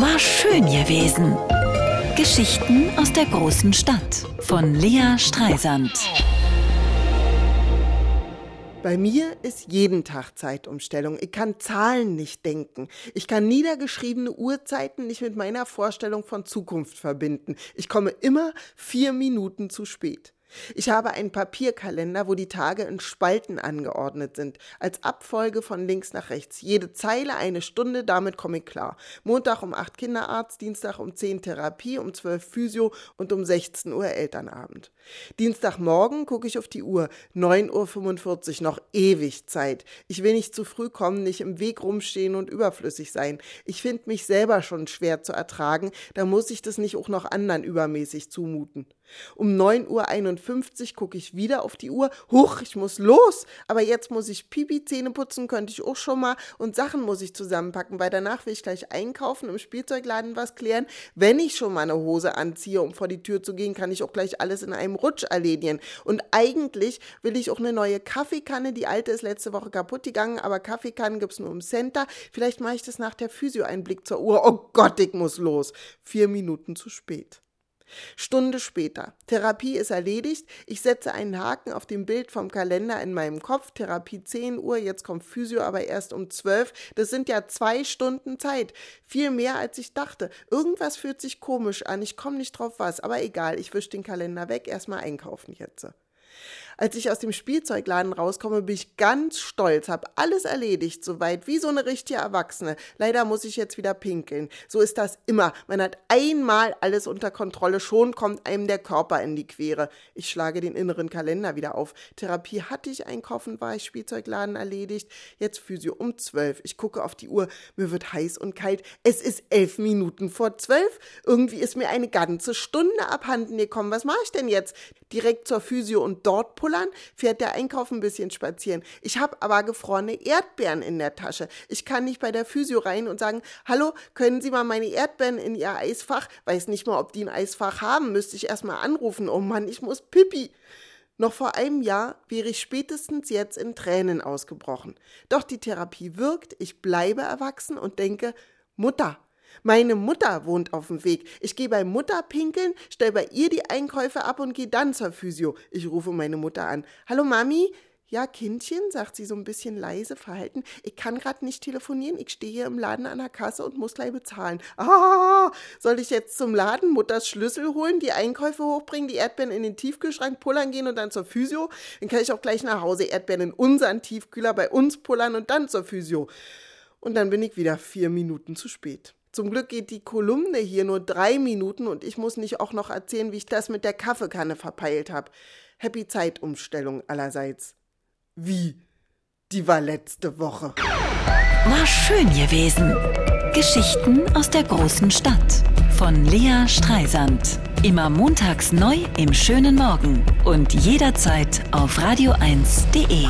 War schön gewesen. Geschichten aus der großen Stadt von Lea Streisand. Bei mir ist jeden Tag Zeitumstellung. Ich kann Zahlen nicht denken. Ich kann niedergeschriebene Uhrzeiten nicht mit meiner Vorstellung von Zukunft verbinden. Ich komme immer vier Minuten zu spät. Ich habe einen Papierkalender, wo die Tage in Spalten angeordnet sind, als Abfolge von links nach rechts. Jede Zeile eine Stunde, damit komme ich klar. Montag um 8 Kinderarzt, Dienstag um 10 Therapie, um 12 Physio und um 16 Uhr Elternabend. Dienstagmorgen gucke ich auf die Uhr, 9.45 Uhr, noch ewig Zeit. Ich will nicht zu früh kommen, nicht im Weg rumstehen und überflüssig sein. Ich finde mich selber schon schwer zu ertragen, da muss ich das nicht auch noch anderen übermäßig zumuten. Um 9.51 Uhr gucke ich wieder auf die Uhr. Huch, ich muss los. Aber jetzt muss ich Pipi Zähne putzen, könnte ich auch schon mal. Und Sachen muss ich zusammenpacken, weil danach will ich gleich einkaufen, im Spielzeugladen was klären. Wenn ich schon mal eine Hose anziehe, um vor die Tür zu gehen, kann ich auch gleich alles in einem Rutsch erledigen. Und eigentlich will ich auch eine neue Kaffeekanne. Die alte ist letzte Woche kaputt gegangen, aber Kaffeekannen gibt es nur im Center. Vielleicht mache ich das nach der Physio einen Blick zur Uhr. Oh Gott, ich muss los. Vier Minuten zu spät. Stunde später. Therapie ist erledigt. Ich setze einen Haken auf dem Bild vom Kalender in meinem Kopf. Therapie 10 Uhr, jetzt kommt Physio aber erst um 12. Das sind ja zwei Stunden Zeit. Viel mehr als ich dachte. Irgendwas fühlt sich komisch an. Ich komme nicht drauf was. Aber egal, ich wische den Kalender weg. Erstmal einkaufen jetzt. Als ich aus dem Spielzeugladen rauskomme, bin ich ganz stolz, habe alles erledigt, soweit wie so eine richtige Erwachsene. Leider muss ich jetzt wieder pinkeln. So ist das immer. Man hat einmal alles unter Kontrolle, schon kommt einem der Körper in die Quere. Ich schlage den inneren Kalender wieder auf. Therapie hatte ich, einkaufen war ich, Spielzeugladen erledigt. Jetzt Physio um zwölf. Ich gucke auf die Uhr. Mir wird heiß und kalt. Es ist elf Minuten vor zwölf. Irgendwie ist mir eine ganze Stunde abhanden gekommen. Was mache ich denn jetzt? Direkt zur Physio und dort pullern, fährt der Einkauf ein bisschen spazieren. Ich habe aber gefrorene Erdbeeren in der Tasche. Ich kann nicht bei der Physio rein und sagen, hallo, können Sie mal meine Erdbeeren in Ihr Eisfach? Weiß nicht mal, ob die ein Eisfach haben, müsste ich erstmal anrufen. Oh Mann, ich muss pipi. Noch vor einem Jahr wäre ich spätestens jetzt in Tränen ausgebrochen. Doch die Therapie wirkt, ich bleibe erwachsen und denke, Mutter, meine Mutter wohnt auf dem Weg. Ich gehe bei Mutter pinkeln, stell bei ihr die Einkäufe ab und gehe dann zur Physio. Ich rufe meine Mutter an. Hallo Mami? Ja, Kindchen, sagt sie so ein bisschen leise verhalten. Ich kann gerade nicht telefonieren. Ich stehe hier im Laden an der Kasse und muss gleich bezahlen. Ah, soll ich jetzt zum Laden Mutters Schlüssel holen, die Einkäufe hochbringen, die Erdbeeren in den Tiefkühlschrank pullern gehen und dann zur Physio? Dann kann ich auch gleich nach Hause Erdbeeren in unseren Tiefkühler bei uns pullern und dann zur Physio. Und dann bin ich wieder vier Minuten zu spät. Zum Glück geht die Kolumne hier nur drei Minuten und ich muss nicht auch noch erzählen, wie ich das mit der Kaffeekanne verpeilt habe. Happy Zeitumstellung allerseits. Wie? Die war letzte Woche. War schön gewesen. Geschichten aus der großen Stadt von Lea Streisand. Immer montags neu im schönen Morgen und jederzeit auf radio1.de.